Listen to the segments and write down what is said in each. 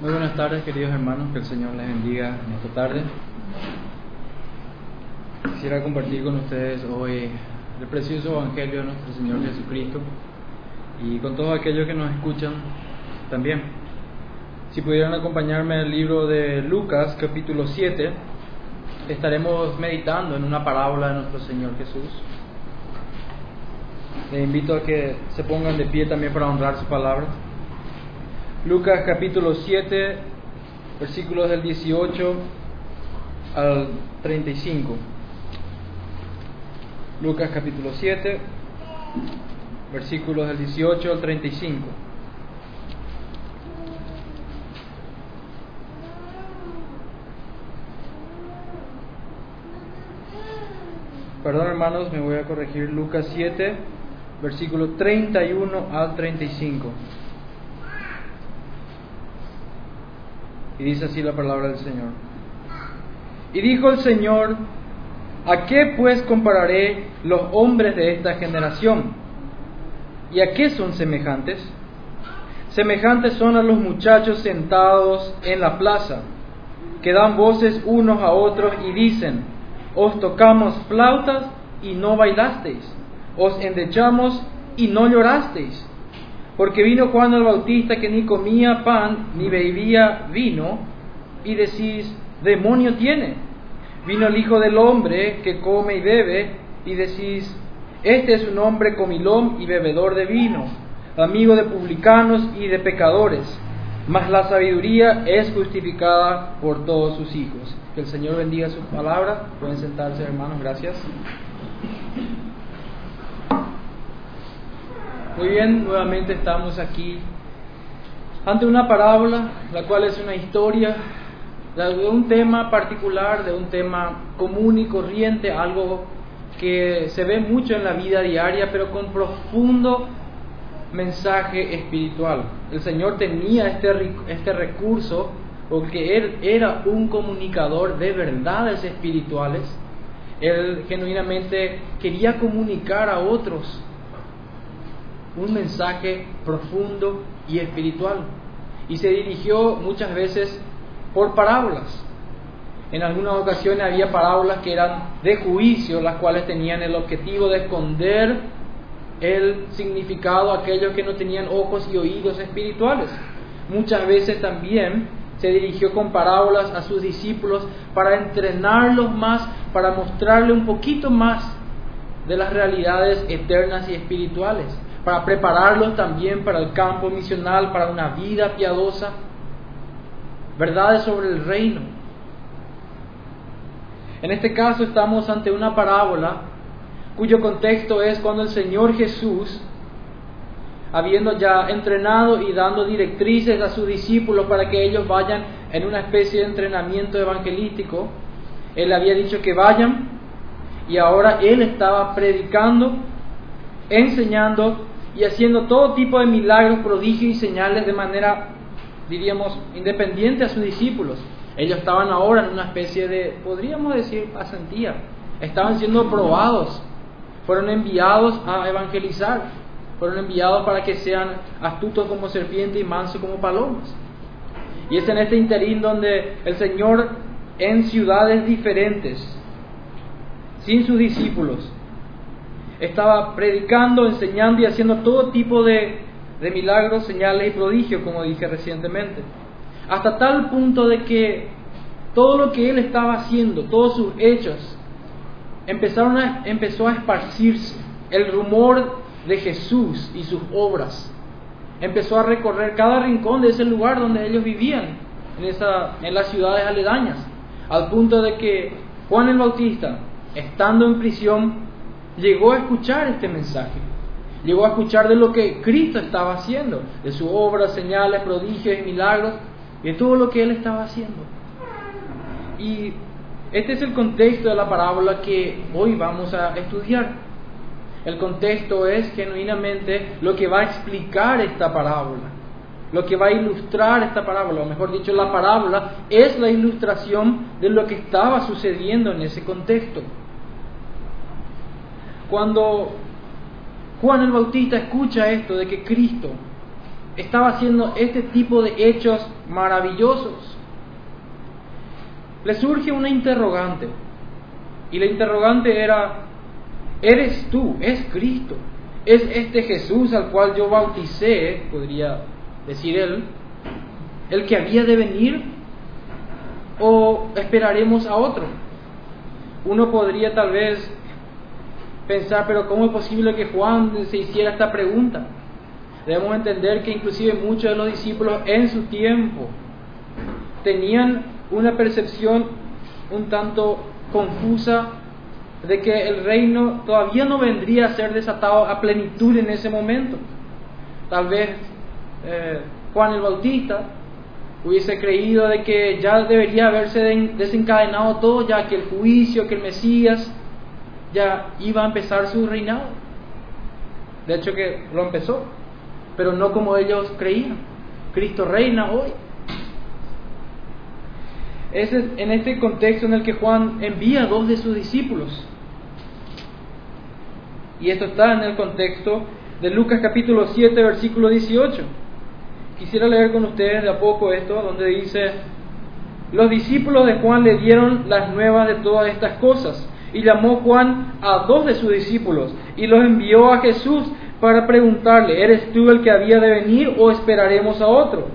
Muy buenas tardes, queridos hermanos, que el Señor les bendiga en esta tarde. Quisiera compartir con ustedes hoy el precioso Evangelio de nuestro Señor Jesucristo y con todos aquellos que nos escuchan también. Si pudieran acompañarme al libro de Lucas, capítulo 7, estaremos meditando en una parábola de nuestro Señor Jesús. Les invito a que se pongan de pie también para honrar su palabra. Lucas capítulo 7, versículos del 18 al 35. Lucas capítulo 7, versículos del 18 al 35. Perdón hermanos, me voy a corregir. Lucas 7, versículo 31 al 35. Y dice así la palabra del Señor. Y dijo el Señor, ¿a qué pues compararé los hombres de esta generación? ¿Y a qué son semejantes? Semejantes son a los muchachos sentados en la plaza, que dan voces unos a otros y dicen, os tocamos flautas y no bailasteis, os endechamos y no llorasteis. Porque vino Juan el Bautista que ni comía pan ni bebía vino, y decís, demonio tiene. Vino el Hijo del Hombre que come y bebe, y decís, este es un hombre comilón y bebedor de vino, amigo de publicanos y de pecadores. Mas la sabiduría es justificada por todos sus hijos. Que el Señor bendiga su palabra. Pueden sentarse, hermanos. Gracias. Muy bien, nuevamente estamos aquí ante una parábola, la cual es una historia de un tema particular, de un tema común y corriente, algo que se ve mucho en la vida diaria, pero con profundo mensaje espiritual. El Señor tenía este, este recurso porque Él era un comunicador de verdades espirituales. Él genuinamente quería comunicar a otros un mensaje profundo y espiritual. Y se dirigió muchas veces por parábolas. En algunas ocasiones había parábolas que eran de juicio, las cuales tenían el objetivo de esconder el significado a aquellos que no tenían ojos y oídos espirituales. Muchas veces también se dirigió con parábolas a sus discípulos para entrenarlos más, para mostrarle un poquito más de las realidades eternas y espirituales para prepararlos también para el campo misional, para una vida piadosa, verdades sobre el reino. En este caso estamos ante una parábola cuyo contexto es cuando el Señor Jesús, habiendo ya entrenado y dando directrices a sus discípulos para que ellos vayan en una especie de entrenamiento evangelístico, Él había dicho que vayan y ahora Él estaba predicando, enseñando y haciendo todo tipo de milagros, prodigios y señales de manera, diríamos, independiente a sus discípulos. Ellos estaban ahora en una especie de, podríamos decir, pasantía. Estaban siendo probados. Fueron enviados a evangelizar. Fueron enviados para que sean astutos como serpiente y mansos como palomas. Y es en este interín donde el Señor en ciudades diferentes, sin sus discípulos, estaba predicando, enseñando y haciendo todo tipo de, milagros, señales y prodigios, como dije recientemente. Hasta tal punto de que todo lo que él estaba haciendo, todos sus hechos, empezaron a, empezó a esparcirse. El rumor de Jesús y sus obras empezó a recorrer cada rincón de ese lugar donde ellos vivían, en, esa, en las ciudades aledañas, al punto de que Juan el Bautista, estando en prisión, llegó a escuchar este mensaje. Llegó a escuchar de lo que Cristo estaba haciendo, de su obra, señales, prodigios y milagros, de todo lo que Él estaba haciendo. Y este es el contexto de la parábola que hoy vamos a estudiar. El contexto es genuinamente lo que va a explicar esta parábola, lo que va a ilustrar esta parábola, o mejor dicho, la parábola es la ilustración de lo que estaba sucediendo en ese contexto. Cuando Juan el Bautista escucha esto de que Cristo estaba haciendo este tipo de hechos maravillosos. Le surge una interrogante. Y la interrogante era, ¿eres tú? ¿Es Cristo? ¿Es este Jesús al cual yo bauticé, podría decir él, el que había de venir? ¿O esperaremos a otro? Uno podría tal vez pensar, pero ¿cómo es posible que Juan se hiciera esta pregunta? Debemos entender que inclusive muchos de los discípulos en su tiempo tenían una percepción un tanto confusa de que el reino todavía no vendría a ser desatado a plenitud en ese momento. Tal vez eh, Juan el Bautista hubiese creído de que ya debería haberse desencadenado todo, ya que el juicio, que el Mesías ya iba a empezar su reinado. De hecho que lo empezó, pero no como ellos creían. Cristo reina hoy. Es en este contexto en el que Juan envía a dos de sus discípulos. Y esto está en el contexto de Lucas capítulo 7, versículo 18. Quisiera leer con ustedes de a poco esto, donde dice, los discípulos de Juan le dieron las nuevas de todas estas cosas, y llamó Juan a dos de sus discípulos, y los envió a Jesús para preguntarle, ¿eres tú el que había de venir o esperaremos a otro?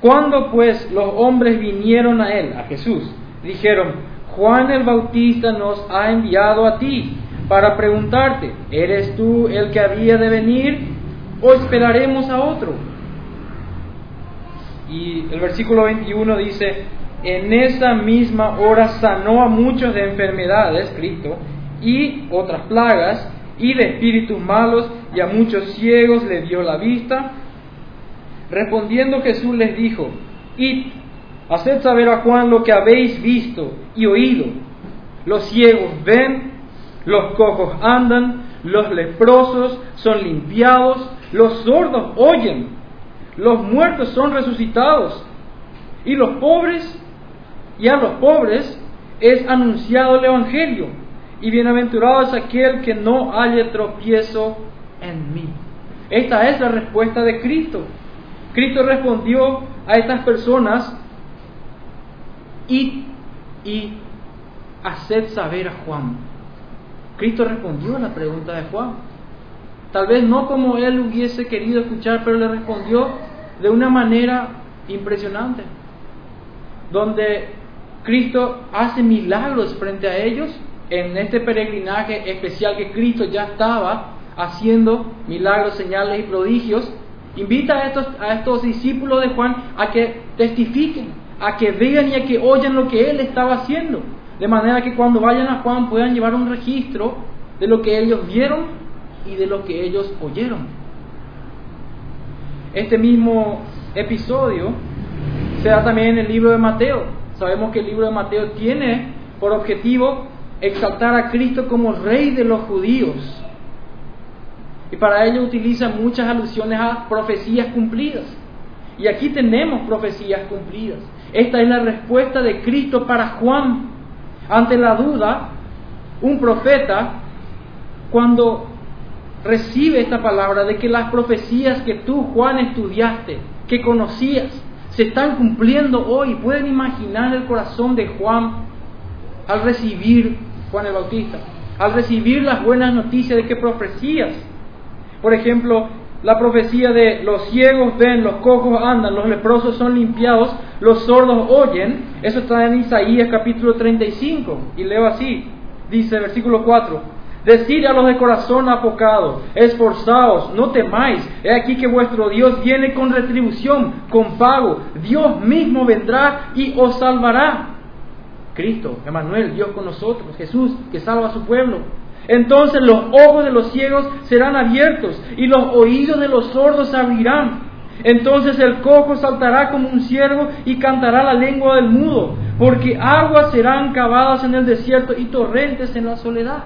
Cuando pues los hombres vinieron a él, a Jesús, dijeron, Juan el Bautista nos ha enviado a ti para preguntarte, ¿eres tú el que había de venir o esperaremos a otro? Y el versículo 21 dice, en esa misma hora sanó a muchos de enfermedades, Cristo, y otras plagas, y de espíritus malos, y a muchos ciegos le dio la vista, Respondiendo Jesús les dijo, id, haced saber a Juan lo que habéis visto y oído. Los ciegos ven, los cojos andan, los leprosos son limpiados, los sordos oyen, los muertos son resucitados, y los pobres, y a los pobres es anunciado el Evangelio, y bienaventurado es aquel que no haya tropiezo en mí. Esta es la respuesta de Cristo. Cristo respondió a estas personas y, y haced saber a Juan. Cristo respondió a la pregunta de Juan. Tal vez no como él hubiese querido escuchar, pero le respondió de una manera impresionante, donde Cristo hace milagros frente a ellos en este peregrinaje especial que Cristo ya estaba haciendo milagros, señales y prodigios Invita a estos, a estos discípulos de Juan a que testifiquen, a que vean y a que oyan lo que él estaba haciendo. De manera que cuando vayan a Juan puedan llevar un registro de lo que ellos vieron y de lo que ellos oyeron. Este mismo episodio se da también en el libro de Mateo. Sabemos que el libro de Mateo tiene por objetivo exaltar a Cristo como rey de los judíos y para ello utiliza muchas alusiones a profecías cumplidas. Y aquí tenemos profecías cumplidas. Esta es la respuesta de Cristo para Juan. Ante la duda, un profeta, cuando recibe esta palabra de que las profecías que tú, Juan, estudiaste, que conocías, se están cumpliendo hoy, pueden imaginar el corazón de Juan al recibir, Juan el Bautista, al recibir las buenas noticias de que profecías. Por ejemplo, la profecía de los ciegos ven, los cojos andan, los leprosos son limpiados, los sordos oyen, eso está en Isaías capítulo 35, y leo así, dice versículo 4, Decid a los de corazón apocado, esforzaos, no temáis, he aquí que vuestro Dios viene con retribución, con pago, Dios mismo vendrá y os salvará. Cristo, Emanuel, Dios con nosotros, Jesús que salva a su pueblo. Entonces los ojos de los ciegos serán abiertos y los oídos de los sordos se abrirán. Entonces el cojo saltará como un ciervo y cantará la lengua del mudo, porque aguas serán cavadas en el desierto y torrentes en la soledad.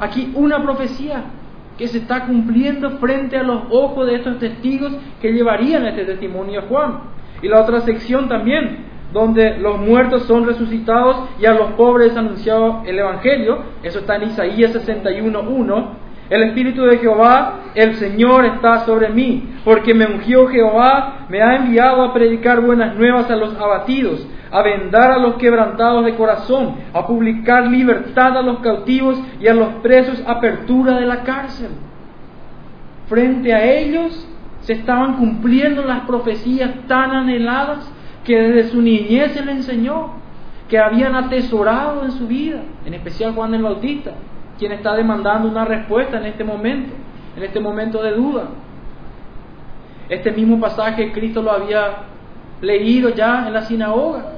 Aquí una profecía que se está cumpliendo frente a los ojos de estos testigos que llevarían este testimonio a Juan. Y la otra sección también, donde los muertos son resucitados y a los pobres anunciado el Evangelio. Eso está en Isaías 61.1. El Espíritu de Jehová, el Señor está sobre mí, porque me ungió Jehová, me ha enviado a predicar buenas nuevas a los abatidos, a vendar a los quebrantados de corazón, a publicar libertad a los cautivos y a los presos apertura de la cárcel. Frente a ellos se estaban cumpliendo las profecías tan anheladas que desde su niñez se le enseñó, que habían atesorado en su vida, en especial Juan el Bautista quien está demandando una respuesta en este momento, en este momento de duda. Este mismo pasaje Cristo lo había leído ya en la sinagoga.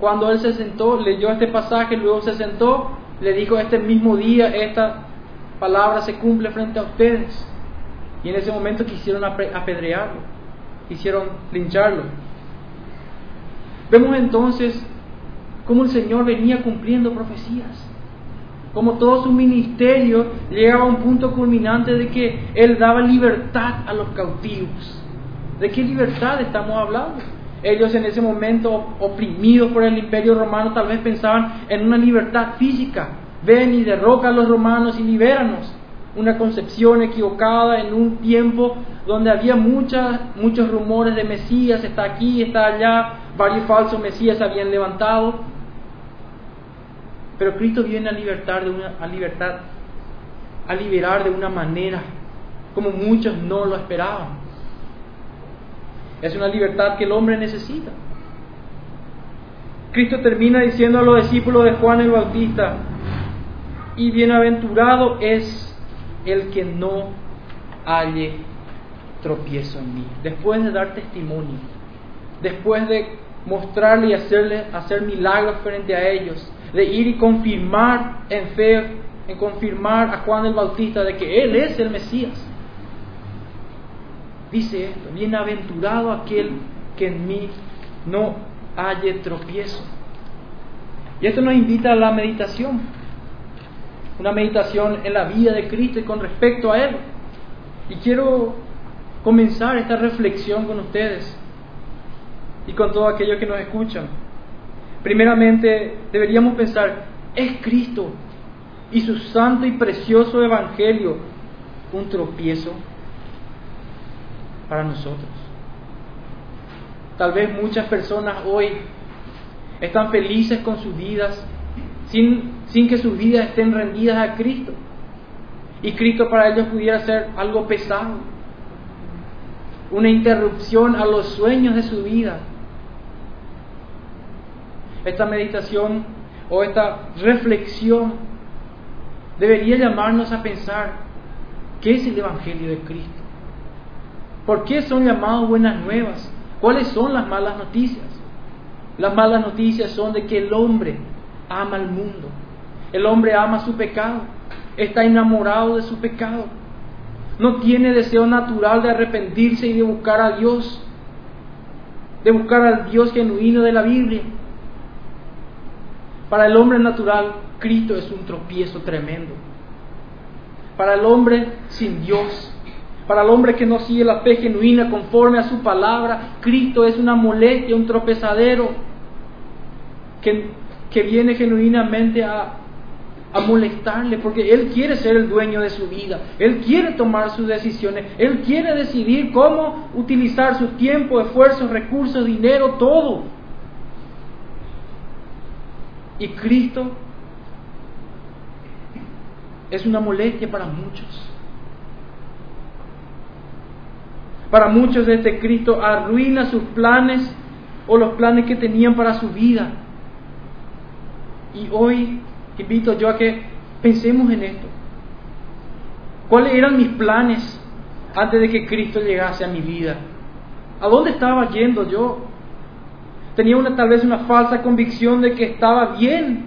Cuando él se sentó, leyó este pasaje, luego se sentó, le dijo este mismo día, esta palabra se cumple frente a ustedes. Y en ese momento quisieron apedrearlo, quisieron lincharlo. Vemos entonces cómo el Señor venía cumpliendo profecías como todo su ministerio llegaba a un punto culminante de que Él daba libertad a los cautivos. ¿De qué libertad estamos hablando? Ellos en ese momento, oprimidos por el imperio romano, tal vez pensaban en una libertad física. Ven y derroca a los romanos y libéranos. Una concepción equivocada en un tiempo donde había muchas, muchos rumores de Mesías, está aquí, está allá, varios falsos Mesías habían levantado. Pero Cristo viene a libertar de una, a libertad, a liberar de una manera como muchos no lo esperaban. Es una libertad que el hombre necesita. Cristo termina diciendo a los discípulos de Juan el Bautista, y bienaventurado es el que no halle tropiezo en mí. Después de dar testimonio, después de mostrarle y hacerle hacer milagros frente a ellos, de ir y confirmar en fe, en confirmar a Juan el Bautista de que Él es el Mesías. Dice esto, bienaventurado aquel que en mí no halle tropiezo. Y esto nos invita a la meditación, una meditación en la vida de Cristo y con respecto a Él. Y quiero comenzar esta reflexión con ustedes y con todos aquellos que nos escuchan. Primeramente, deberíamos pensar, ¿es Cristo y su santo y precioso Evangelio un tropiezo para nosotros? Tal vez muchas personas hoy están felices con sus vidas sin, sin que sus vidas estén rendidas a Cristo. Y Cristo para ellos pudiera ser algo pesado, una interrupción a los sueños de su vida, esta meditación o esta reflexión debería llamarnos a pensar qué es el Evangelio de Cristo. ¿Por qué son llamados buenas nuevas? ¿Cuáles son las malas noticias? Las malas noticias son de que el hombre ama al mundo. El hombre ama su pecado. Está enamorado de su pecado. No tiene deseo natural de arrepentirse y de buscar a Dios. De buscar al Dios genuino de la Biblia. Para el hombre natural, Cristo es un tropiezo tremendo. Para el hombre sin Dios, para el hombre que no sigue la fe genuina conforme a su palabra, Cristo es una molestia, un tropezadero que, que viene genuinamente a, a molestarle, porque Él quiere ser el dueño de su vida, Él quiere tomar sus decisiones, Él quiere decidir cómo utilizar su tiempo, esfuerzos, recursos, dinero, todo. Y Cristo es una molestia para muchos. Para muchos este Cristo arruina sus planes o los planes que tenían para su vida. Y hoy invito yo a que pensemos en esto. ¿Cuáles eran mis planes antes de que Cristo llegase a mi vida? ¿A dónde estaba yendo yo? tenía una, tal vez una falsa convicción de que estaba bien.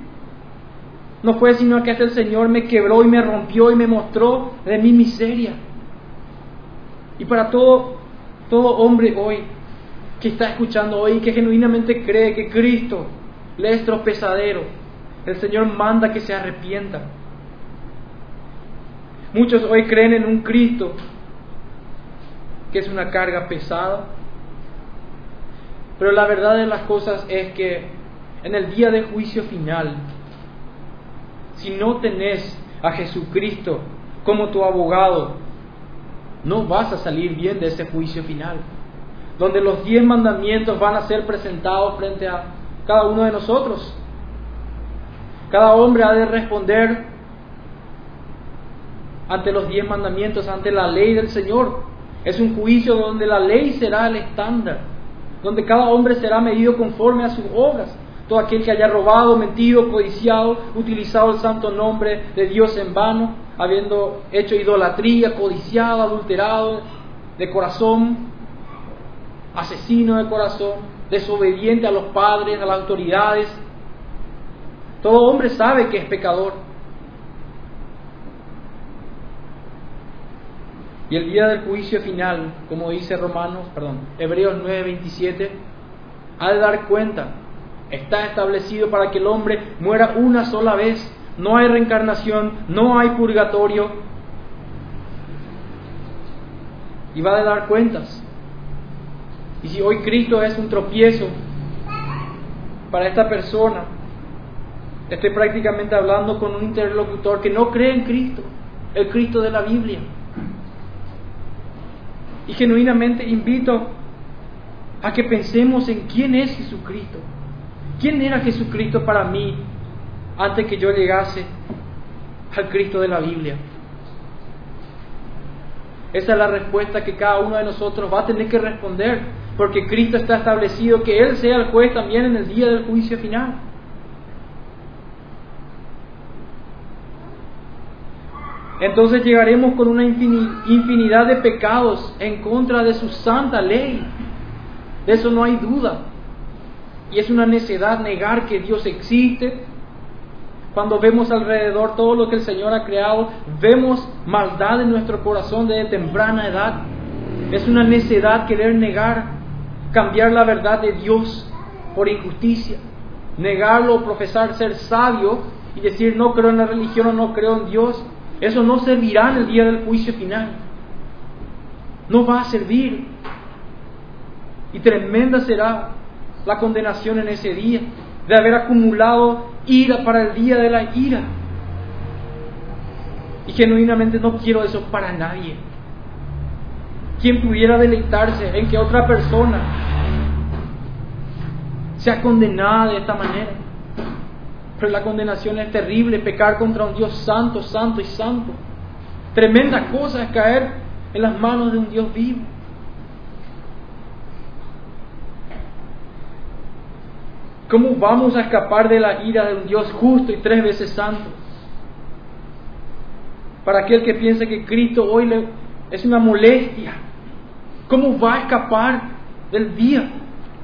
No fue sino que hasta el Señor me quebró y me rompió y me mostró de mi miseria. Y para todo, todo hombre hoy que está escuchando hoy, que genuinamente cree que Cristo le es tropezadero, el Señor manda que se arrepienta. Muchos hoy creen en un Cristo que es una carga pesada, pero la verdad de las cosas es que en el día de juicio final, si no tenés a Jesucristo como tu abogado, no vas a salir bien de ese juicio final, donde los diez mandamientos van a ser presentados frente a cada uno de nosotros. Cada hombre ha de responder ante los diez mandamientos, ante la ley del Señor. Es un juicio donde la ley será el estándar, donde cada hombre será medido conforme a sus obras. Todo aquel que haya robado, mentido, codiciado, utilizado el santo nombre de Dios en vano, habiendo hecho idolatría, codiciado, adulterado de corazón, asesino de corazón, desobediente a los padres, a las autoridades. Todo hombre sabe que es pecador. Y el día del juicio final, como dice Romanos, perdón, Hebreos 9:27, ha de dar cuenta, está establecido para que el hombre muera una sola vez. No hay reencarnación, no hay purgatorio. Y va a dar cuentas. Y si hoy Cristo es un tropiezo para esta persona, estoy prácticamente hablando con un interlocutor que no cree en Cristo, el Cristo de la Biblia. Y genuinamente invito a que pensemos en quién es Jesucristo. ¿Quién era Jesucristo para mí antes que yo llegase al Cristo de la Biblia? Esa es la respuesta que cada uno de nosotros va a tener que responder, porque Cristo está establecido que Él sea el juez también en el día del juicio final. entonces llegaremos con una infinidad de pecados en contra de su santa ley. De eso no hay duda. Y es una necedad negar que Dios existe. Cuando vemos alrededor todo lo que el Señor ha creado, vemos maldad en nuestro corazón desde temprana edad. Es una necedad querer negar, cambiar la verdad de Dios por injusticia. Negarlo, profesar ser sabio y decir no creo en la religión o no creo en Dios eso no servirá en el día del juicio final. No va a servir. Y tremenda será la condenación en ese día de haber acumulado ira para el día de la ira. Y genuinamente no quiero eso para nadie. Quien pudiera deleitarse en que otra persona sea condenada de esta manera. Pero la condenación es terrible, pecar contra un Dios santo, santo y santo. Tremenda cosa es caer en las manos de un Dios vivo. ¿Cómo vamos a escapar de la ira de un Dios justo y tres veces santo? Para aquel que piensa que Cristo hoy le, es una molestia, ¿cómo va a escapar del día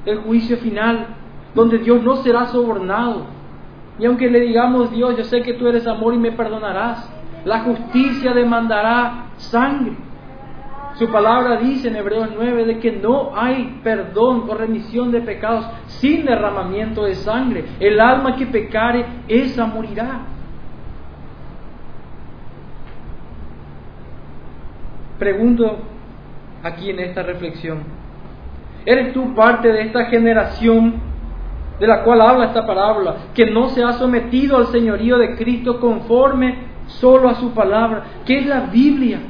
del juicio final, donde Dios no será sobornado? Y aunque le digamos, Dios, yo sé que tú eres amor y me perdonarás, la justicia demandará sangre. Su palabra dice en Hebreos 9 de que no hay perdón o remisión de pecados sin derramamiento de sangre. El alma que pecare, esa morirá. Pregunto aquí en esta reflexión, ¿eres tú parte de esta generación de la cual habla esta parábola, que no se ha sometido al señorío de Cristo conforme solo a su palabra, que es la Biblia.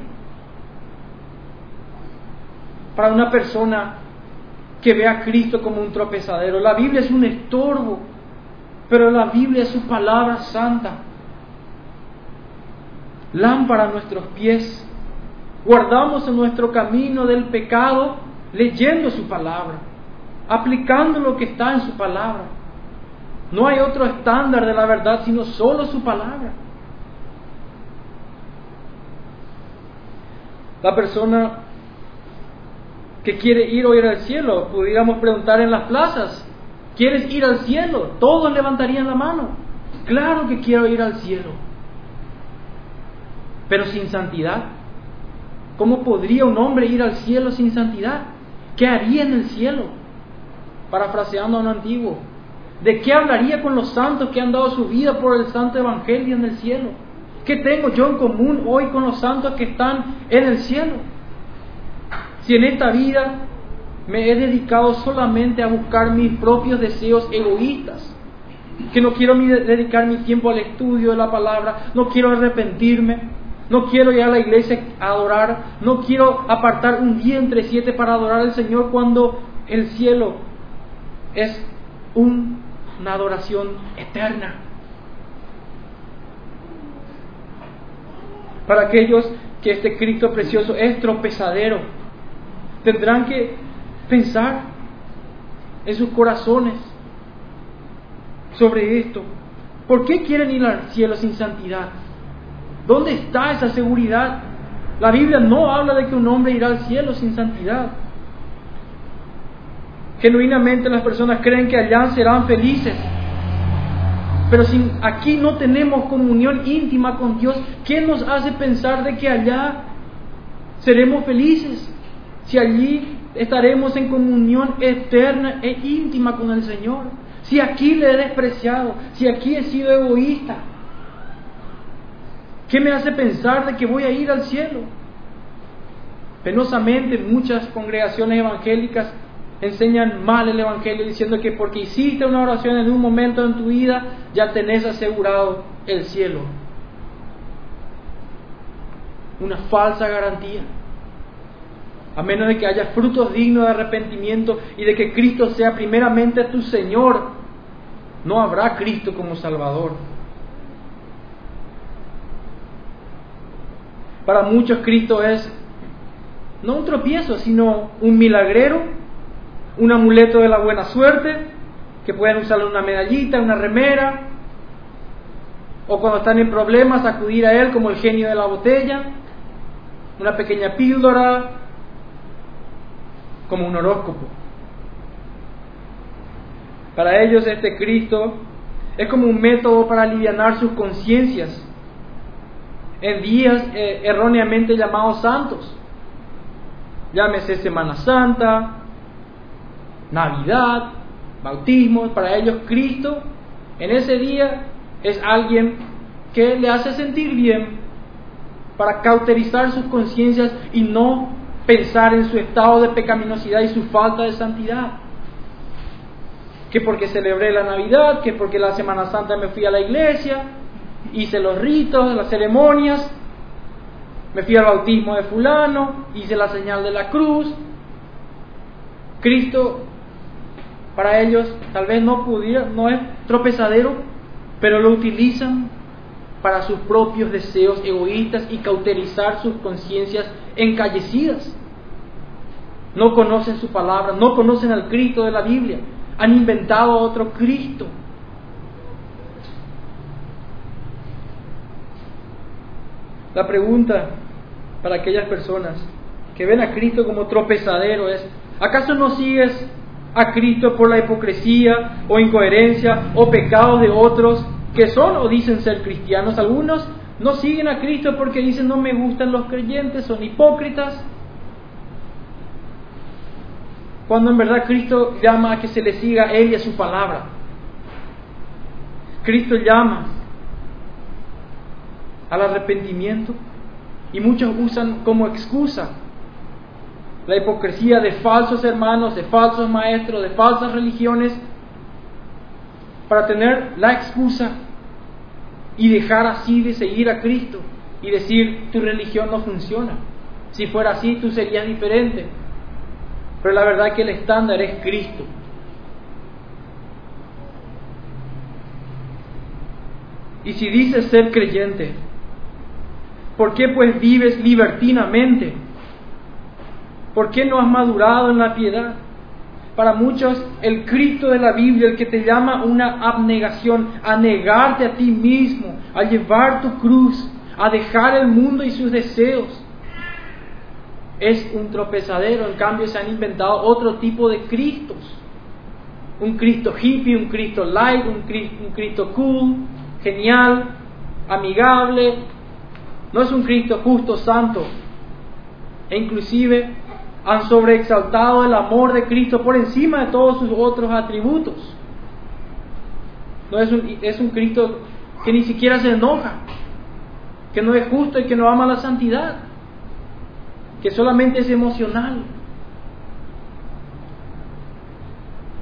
Para una persona que ve a Cristo como un tropezadero, la Biblia es un estorbo, pero la Biblia es su palabra santa. Lámpara a nuestros pies. Guardamos en nuestro camino del pecado leyendo su palabra aplicando lo que está en su palabra. No hay otro estándar de la verdad sino solo su palabra. La persona que quiere ir ir al cielo, pudiéramos preguntar en las plazas, ¿quieres ir al cielo? Todos levantarían la mano. Claro que quiero ir al cielo. Pero sin santidad. ¿Cómo podría un hombre ir al cielo sin santidad? ¿Qué haría en el cielo? parafraseando a un antiguo. ¿De qué hablaría con los santos que han dado su vida por el santo evangelio en el cielo? ¿Qué tengo yo en común hoy con los santos que están en el cielo? Si en esta vida me he dedicado solamente a buscar mis propios deseos egoístas, que no quiero dedicar mi tiempo al estudio de la palabra, no quiero arrepentirme, no quiero ir a la iglesia a adorar, no quiero apartar un día entre siete para adorar al Señor cuando el cielo es una adoración eterna. Para aquellos que este Cristo precioso es tropezadero, tendrán que pensar en sus corazones sobre esto. ¿Por qué quieren ir al cielo sin santidad? ¿Dónde está esa seguridad? La Biblia no habla de que un hombre irá al cielo sin santidad. Genuinamente las personas creen que allá serán felices. Pero si aquí no tenemos comunión íntima con Dios, ¿qué nos hace pensar de que allá seremos felices? Si allí estaremos en comunión eterna e íntima con el Señor. Si aquí le he despreciado, si aquí he sido egoísta, ¿Qué me hace pensar de que voy a ir al cielo? Penosamente muchas congregaciones evangélicas enseñan mal el Evangelio diciendo que porque hiciste una oración en un momento en tu vida ya tenés asegurado el cielo. Una falsa garantía. A menos de que haya frutos dignos de arrepentimiento y de que Cristo sea primeramente tu Señor, no habrá Cristo como Salvador. Para muchos Cristo es no un tropiezo, sino un milagrero, un amuleto de la buena suerte, que pueden usarle una medallita, una remera, o cuando están en problemas acudir a Él como el genio de la botella, una pequeña píldora, como un horóscopo. Para ellos este Cristo es como un método para aliviar sus conciencias en días eh, erróneamente llamados santos. Llámese Semana Santa, Navidad, bautismo. Para ellos Cristo en ese día es alguien que le hace sentir bien para cauterizar sus conciencias y no pensar en su estado de pecaminosidad y su falta de santidad. Que porque celebré la Navidad, que porque la Semana Santa me fui a la iglesia, hice los ritos, las ceremonias, me fui al bautismo de fulano, hice la señal de la cruz. Cristo para ellos tal vez no pudiera, no es tropezadero, pero lo utilizan para sus propios deseos egoístas y cauterizar sus conciencias encallecidas. No conocen su palabra, no conocen al Cristo de la Biblia, han inventado otro Cristo. La pregunta para aquellas personas que ven a Cristo como tropezadero es, ¿acaso no sigues a Cristo por la hipocresía o incoherencia o pecados de otros que son o dicen ser cristianos? Algunos no siguen a Cristo porque dicen no me gustan los creyentes, son hipócritas. Cuando en verdad Cristo llama a que se le siga a Él y a su palabra. Cristo llama al arrepentimiento y muchos usan como excusa la hipocresía de falsos hermanos, de falsos maestros, de falsas religiones, para tener la excusa y dejar así de seguir a Cristo y decir tu religión no funciona. Si fuera así, tú serías diferente. Pero la verdad es que el estándar es Cristo. Y si dices ser creyente, ¿Por qué pues vives libertinamente? ¿Por qué no has madurado en la piedad? Para muchos, el Cristo de la Biblia, el que te llama una abnegación, a negarte a ti mismo, a llevar tu cruz, a dejar el mundo y sus deseos, es un tropezadero. En cambio, se han inventado otro tipo de Cristos. Un Cristo hippie, un Cristo light, un Cristo, un Cristo cool, genial, amigable, no es un Cristo justo, santo. E inclusive han sobreexaltado el amor de Cristo por encima de todos sus otros atributos. No es un, Cristo que ni siquiera se enoja, que no es justo y que no ama la santidad, que solamente es emocional.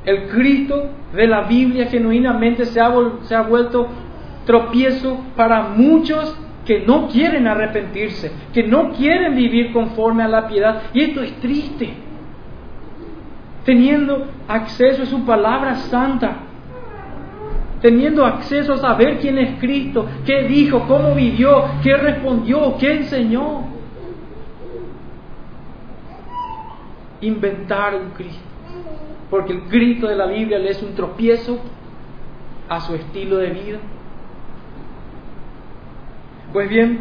El Cristo de la Biblia genuinamente se ha vuelto tropiezo para muchos que no quieren arrepentirse, que no quieren vivir conforme a la piedad. Y esto es triste. Teniendo acceso a su palabra santa, teniendo acceso a saber quién es Cristo, qué dijo, cómo vivió, qué respondió, qué enseñó. Inventar un Cristo. Porque el Cristo de la Biblia le es un tropiezo a su estilo de vida. Pues bien,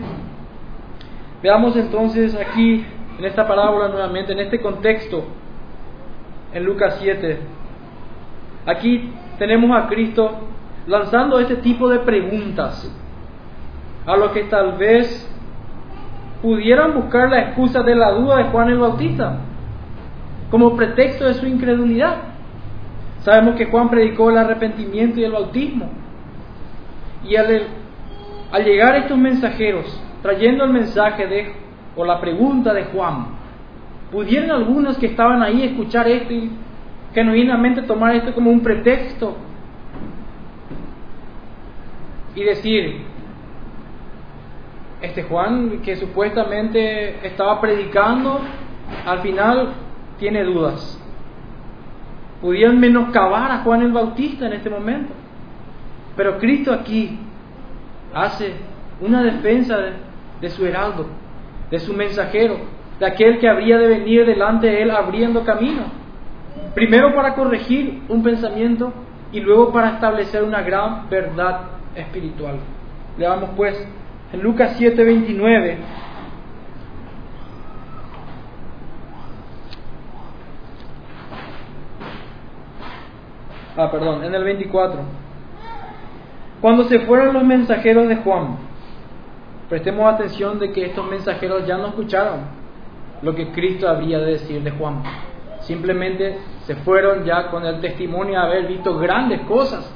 veamos entonces aquí en esta parábola nuevamente, en este contexto, en Lucas 7. Aquí tenemos a Cristo lanzando este tipo de preguntas a los que tal vez pudieran buscar la excusa de la duda de Juan el Bautista como pretexto de su incredulidad. Sabemos que Juan predicó el arrepentimiento y el bautismo. Y al, al llegar estos mensajeros trayendo el mensaje de o la pregunta de Juan, pudieron algunos que estaban ahí escuchar esto y genuinamente tomar esto como un pretexto y decir, este Juan que supuestamente estaba predicando, al final tiene dudas. Pudieran menoscabar a Juan el Bautista en este momento. Pero Cristo aquí hace una defensa de, su heraldo, de su mensajero, de aquel que habría de venir delante de él abriendo camino. Primero para corregir un pensamiento y luego para establecer una gran verdad espiritual. Leamos pues en Lucas 7:29. Ah, perdón, en el 24. Cuando se fueron los mensajeros de Juan, prestemos atención de que estos mensajeros ya no escucharon lo que Cristo había de decir de Juan. Simplemente se fueron ya con el testimonio de haber visto grandes cosas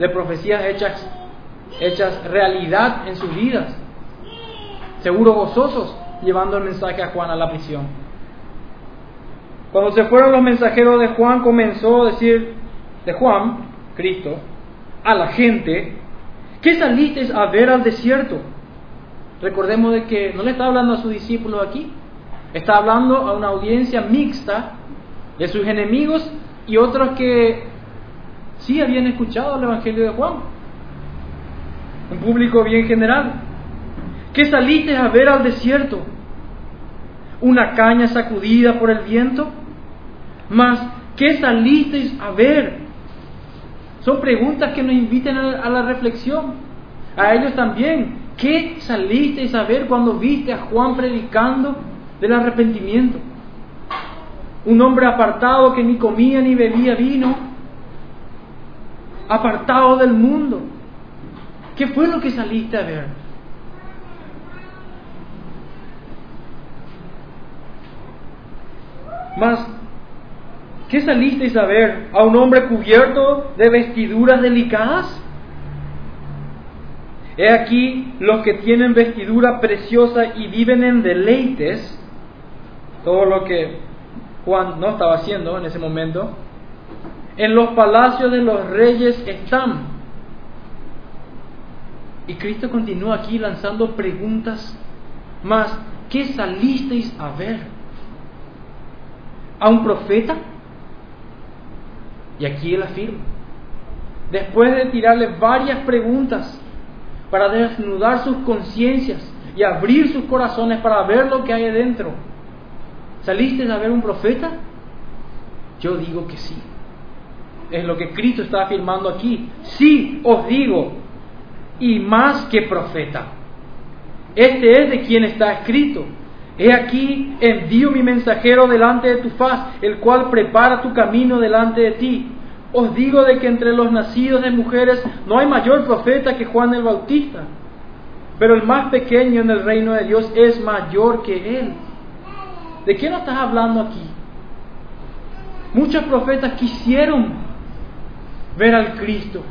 de profecías hechas hechas realidad en sus vidas. Seguro gozosos llevando el mensaje a Juan a la prisión. Cuando se fueron los mensajeros de Juan, comenzó a decir de Juan, Cristo, a la gente, ¿qué salisteis a ver al desierto? Recordemos de que no le está hablando a sus discípulos aquí, está hablando a una audiencia mixta de sus enemigos y otros que sí habían escuchado el Evangelio de Juan un público bien general. ¿Qué saliste a ver al desierto? ¿Una caña sacudida por el viento? Mas, ¿qué salisteis a ver? Son preguntas que nos inviten a la reflexión. A ellos también. ¿Qué salisteis a ver cuando viste a Juan predicando del arrepentimiento? Un hombre apartado que ni comía ni bebía vino, apartado del mundo ¿Qué fue lo que saliste a ver? Más, ¿qué salisteis a ver? ¿A un hombre cubierto de vestiduras delicadas? He aquí los que tienen vestidura preciosa y viven en deleites, todo lo que Juan no estaba haciendo en ese momento, en los palacios de los reyes están. Y Cristo continúa aquí lanzando preguntas más. ¿Qué salisteis a ver? ¿A un profeta? Y aquí él afirma. Después de tirarle varias preguntas para desnudar sus conciencias y abrir sus corazones para ver lo que hay adentro, ¿saliste a ver un profeta? Yo digo que sí. Es lo que Cristo está afirmando aquí. Sí, os digo, y más que profeta. Este es de quien está escrito. He aquí envío mi mensajero delante de tu faz, el cual prepara tu camino delante de ti. Os digo de que entre los nacidos de mujeres no hay mayor profeta que Juan el Bautista, pero el más pequeño en el reino de Dios es mayor que él. ¿De qué no estás hablando aquí? Muchos profetas quisieron ver al Cristo,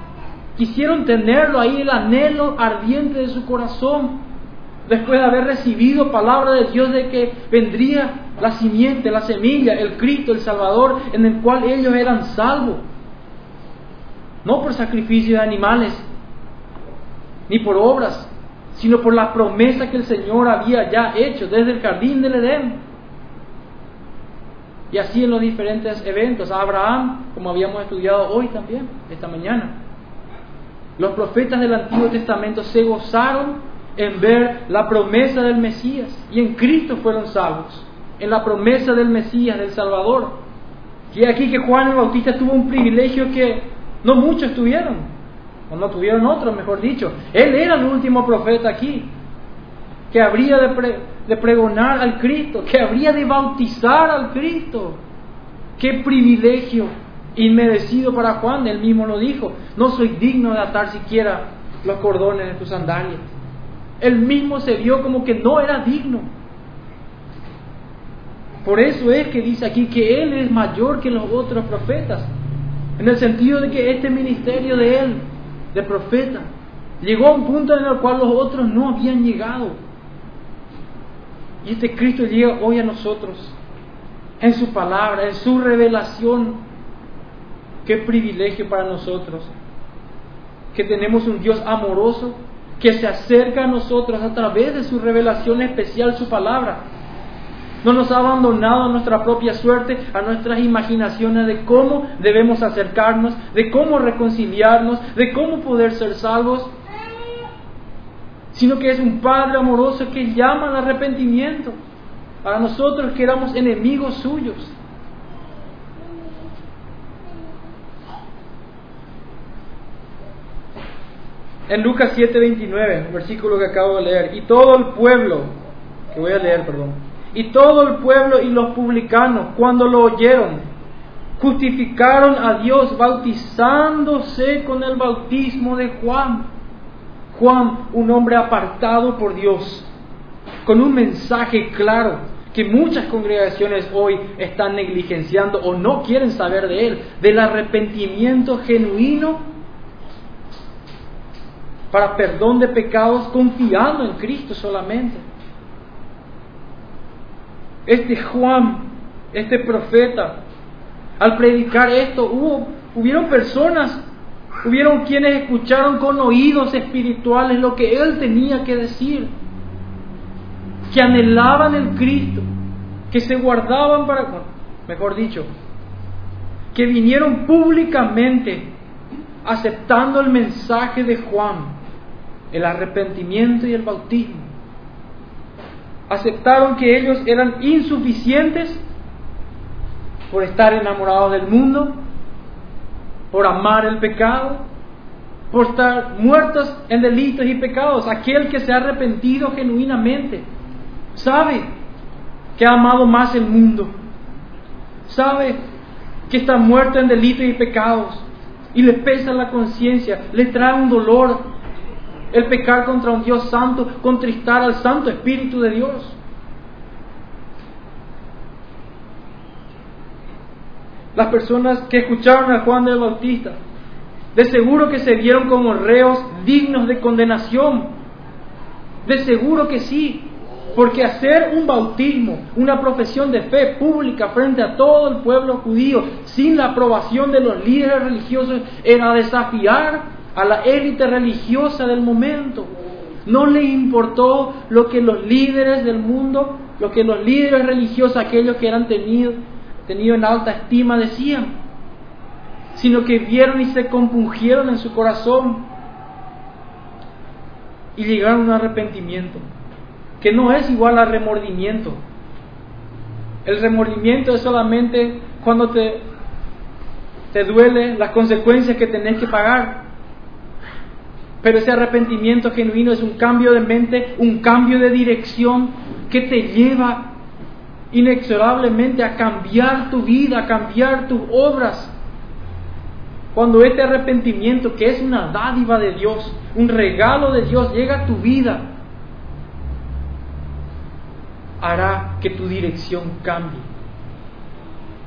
Quisieron tenerlo ahí, el anhelo ardiente de su corazón, después de haber recibido palabra de Dios de que vendría la simiente, la semilla, el Cristo, el Salvador, en el cual ellos eran salvos. No por sacrificio de animales, ni por obras, sino por la promesa que el Señor había ya hecho desde el jardín del Edén. Y así en los diferentes eventos. Abraham, como habíamos estudiado hoy también, esta mañana. Los profetas del Antiguo Testamento se gozaron en ver la promesa del Mesías y en Cristo fueron salvos, en la promesa del Mesías, del Salvador. Y aquí que Juan el Bautista tuvo un privilegio que no muchos tuvieron, o no tuvieron otros, mejor dicho. Él era el último profeta aquí, que habría de, pregonar al Cristo, que habría de bautizar al Cristo. ¡Qué privilegio! inmerecido para Juan, él mismo lo dijo, no soy digno de atar siquiera los cordones de tus sandalias. Él mismo se vio como que no era digno. Por eso es que dice aquí que Él es mayor que los otros profetas, en el sentido de que este ministerio de Él, de profeta, llegó a un punto en el cual los otros no habían llegado. Y este Cristo llega hoy a nosotros, en su palabra, en su revelación, Qué privilegio para nosotros que tenemos un Dios amoroso que se acerca a nosotros a través de su revelación especial, su palabra. No nos ha abandonado a nuestra propia suerte, a nuestras imaginaciones de cómo debemos acercarnos, de cómo reconciliarnos, de cómo poder ser salvos, sino que es un Padre amoroso que llama al arrepentimiento para nosotros que éramos enemigos suyos. En Lucas 7:29, versículo que acabo de leer, y todo el pueblo, que voy a leer, perdón, y todo el pueblo y los publicanos, cuando lo oyeron, justificaron a Dios bautizándose con el bautismo de Juan. Juan, un hombre apartado por Dios, con un mensaje claro que muchas congregaciones hoy están negligenciando o no quieren saber de él, del arrepentimiento genuino para perdón de pecados confiando en Cristo solamente. Este Juan, este profeta, al predicar esto, hubo, hubieron personas, hubieron quienes escucharon con oídos espirituales lo que él tenía que decir, que anhelaban el Cristo, que se guardaban para, mejor dicho, que vinieron públicamente aceptando el mensaje de Juan el arrepentimiento y el bautismo. Aceptaron que ellos eran insuficientes por estar enamorados del mundo, por amar el pecado, por estar muertos en delitos y pecados. Aquel que se ha arrepentido genuinamente sabe que ha amado más el mundo, sabe que está muerto en delitos y pecados y le pesa la conciencia, le trae un dolor el pecar contra un Dios santo, contristar al Santo Espíritu de Dios. Las personas que escucharon a Juan el Bautista, de seguro que se vieron como reos dignos de condenación. De seguro que sí, porque hacer un bautismo, una profesión de fe pública frente a todo el pueblo judío, sin la aprobación de los líderes religiosos, era desafiar a la élite religiosa del momento. No le importó lo que los líderes del mundo, lo que los líderes religiosos, aquellos que eran tenidos tenido en alta estima, decían, sino que vieron y se compungieron en su corazón y llegaron a un arrepentimiento, que no es igual al remordimiento. El remordimiento es solamente cuando te, te duele las consecuencias que tenés que pagar. Pero ese arrepentimiento genuino es un cambio de mente, un cambio de dirección que te lleva inexorablemente a cambiar tu vida, a cambiar tus obras. Cuando este arrepentimiento, que es una dádiva de Dios, un regalo de Dios, llega a tu vida, hará que tu dirección cambie.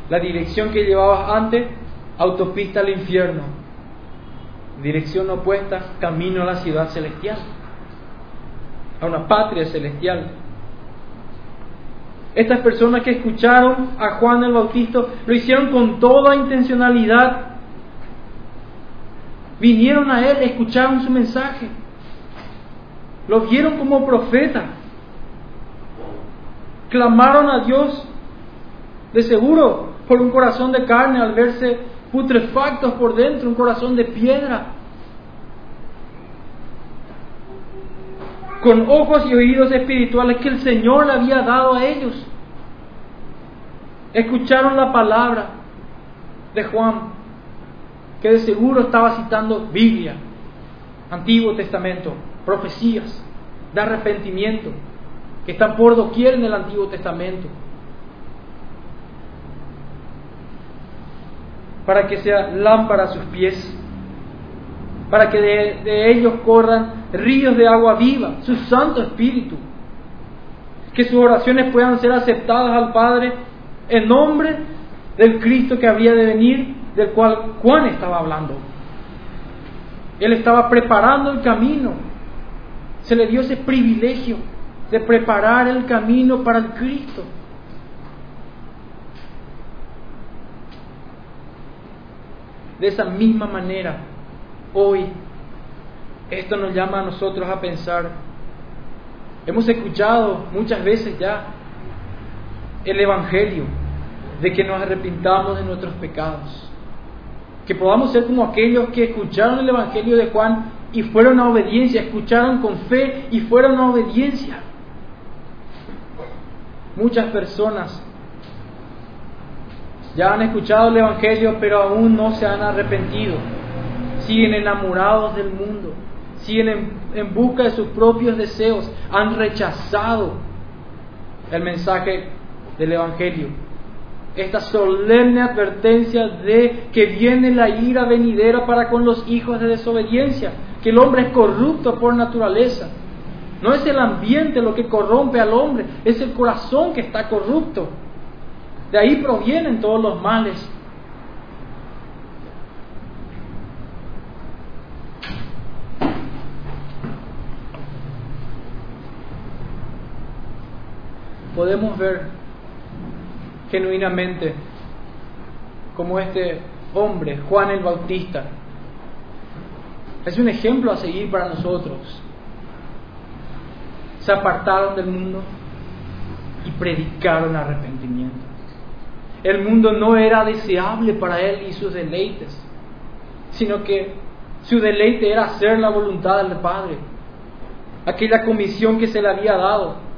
La dirección que llevabas antes, autopista al infierno dirección opuesta, camino a la ciudad celestial, a una patria celestial. Estas personas que escucharon a Juan el Bautista lo hicieron con toda intencionalidad. Vinieron a él, escucharon su mensaje. Lo vieron como profeta. Clamaron a Dios, de seguro, por un corazón de carne al verse putrefactos por dentro, un corazón de piedra. Con ojos y oídos espirituales que el Señor le había dado a ellos. Escucharon la palabra de Juan, que de seguro estaba citando Biblia, Antiguo Testamento, profecías de arrepentimiento, que están por doquier en el Antiguo Testamento. Para que sea lámpara a sus pies, para que de, ellos corran ríos de agua viva, su Santo Espíritu. Que sus oraciones puedan ser aceptadas al Padre en nombre del Cristo que había de venir, del cual Juan estaba hablando. Él estaba preparando el camino. Se le dio ese privilegio de preparar el camino para el Cristo. De esa misma manera, hoy, esto nos llama a nosotros a pensar. Hemos escuchado muchas veces ya el Evangelio de que nos arrepintamos de nuestros pecados. Que podamos ser como aquellos que escucharon el Evangelio de Juan y fueron a obediencia, escucharon con fe y fueron a obediencia. Muchas personas ya han escuchado el Evangelio pero aún no se han arrepentido. Siguen enamorados del mundo, siguen en, busca de sus propios deseos, han rechazado el mensaje del Evangelio esta solemne advertencia de que viene la ira venidera para con los hijos de desobediencia, que el hombre es corrupto por naturaleza. No es el ambiente lo que corrompe al hombre, es el corazón que está corrupto. De ahí provienen todos los males. Podemos ver genuinamente como este hombre, Juan el Bautista. Es un ejemplo a seguir para nosotros. Se apartaron del mundo y predicaron arrepentimiento. El mundo no era deseable para él y sus deleites, sino que su deleite era hacer la voluntad del Padre, aquella comisión que se le había dado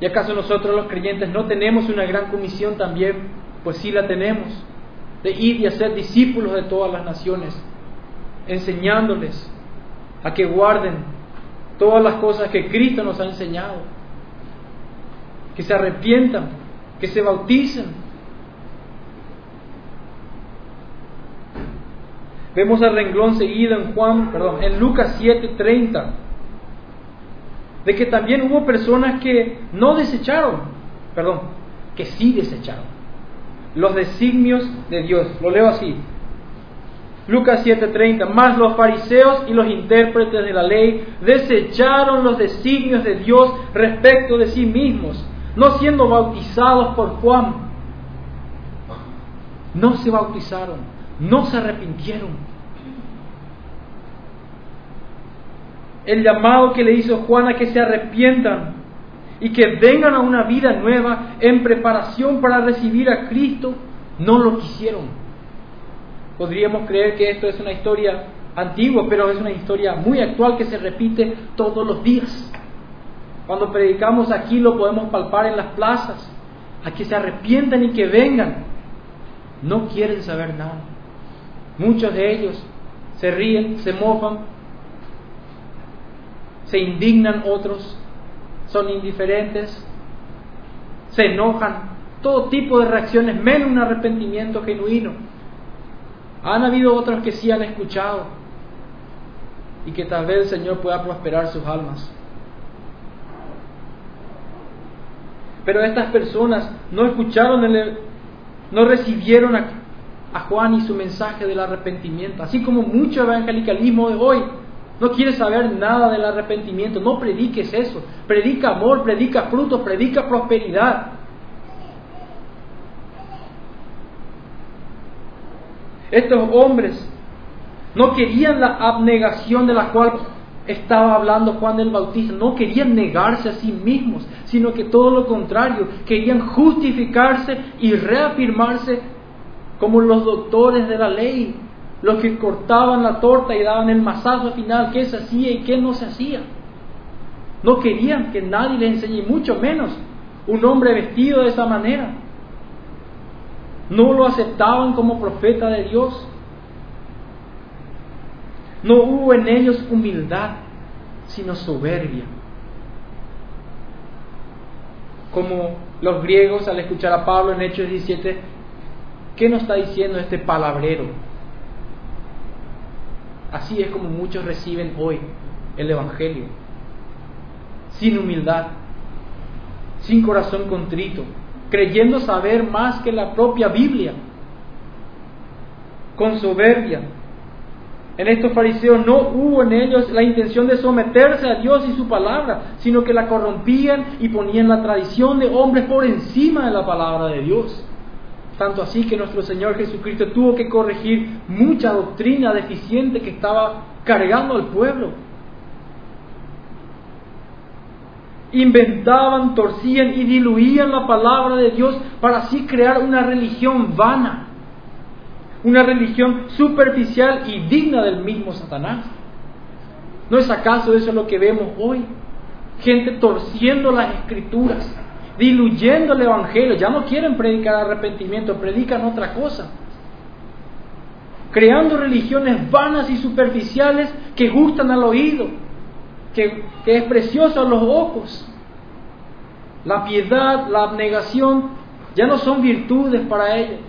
¿Y acaso nosotros los creyentes no tenemos una gran comisión también? Pues sí la tenemos, de ir y hacer discípulos de todas las naciones, enseñándoles a que guarden todas las cosas que Cristo nos ha enseñado, que se arrepientan, que se bauticen. Vemos al renglón seguido en Juan, perdón, en Lucas 7:30 de que también hubo personas que no desecharon, perdón, que sí desecharon los designios de Dios. Lo leo así. Lucas 7:30, más los fariseos y los intérpretes de la ley desecharon los designios de Dios respecto de sí mismos, no siendo bautizados por Juan. No se bautizaron, no se arrepintieron. el llamado que le hizo Juan a que se arrepientan y que vengan a una vida nueva en preparación para recibir a Cristo, no lo quisieron. Podríamos creer que esto es una historia antigua, pero es una historia muy actual que se repite todos los días. Cuando predicamos aquí lo podemos palpar en las plazas, a que se arrepientan y que vengan. No quieren saber nada. Muchos de ellos se ríen, se mofan, se indignan otros, son indiferentes, se enojan, todo tipo de reacciones, menos un arrepentimiento genuino. Han habido otros que sí han escuchado y que tal vez el Señor pueda prosperar sus almas. Pero estas personas no escucharon, no recibieron a, Juan y su mensaje del arrepentimiento, así como mucho evangelicalismo de hoy no quieres saber nada del arrepentimiento. No prediques eso. Predica amor, predica frutos, predica prosperidad. Estos hombres no querían la abnegación de la cual estaba hablando Juan el Bautista. No querían negarse a sí mismos, sino que todo lo contrario, querían justificarse y reafirmarse como los doctores de la ley, los que cortaban la torta y daban el masazo final, qué se hacía y qué no se hacía. No querían que nadie les enseñe, mucho menos un hombre vestido de esa manera. No lo aceptaban como profeta de Dios. No hubo en ellos humildad, sino soberbia. Como los griegos al escuchar a Pablo en Hechos 17, ¿qué nos está diciendo este palabrero? Así es como muchos reciben hoy el Evangelio, sin humildad, sin corazón contrito, creyendo saber más que la propia Biblia, con soberbia, en estos fariseos no hubo en ellos la intención de someterse a Dios y su palabra, sino que la corrompían y ponían la tradición de hombres por encima de la palabra de Dios. Tanto así que nuestro Señor Jesucristo tuvo que corregir mucha doctrina deficiente que estaba cargando al pueblo. Inventaban, torcían y diluían la palabra de Dios para así crear una religión vana una religión superficial y digna del mismo Satanás. ¿No es acaso eso lo que vemos hoy? Gente torciendo las escrituras, diluyendo el Evangelio, ya no quieren predicar arrepentimiento, predican otra cosa. Creando religiones vanas y superficiales que gustan al oído, que, que es precioso a los ojos. La piedad, la abnegación, ya no son virtudes para ellos.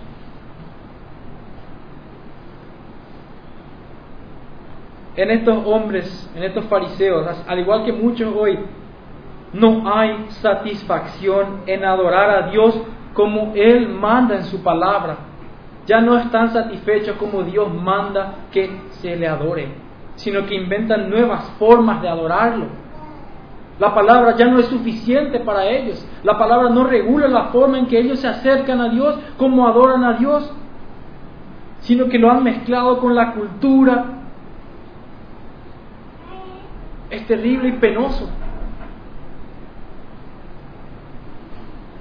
En estos hombres, en estos fariseos, al igual que muchos hoy, no hay satisfacción en adorar a Dios como Él manda en su palabra. Ya no están satisfechos como Dios manda que se le adore, sino que inventan nuevas formas de adorarlo. La palabra ya no es suficiente para ellos. La palabra no regula la forma en que ellos se acercan a Dios, como adoran a Dios, sino que lo han mezclado con la cultura, es terrible y penoso.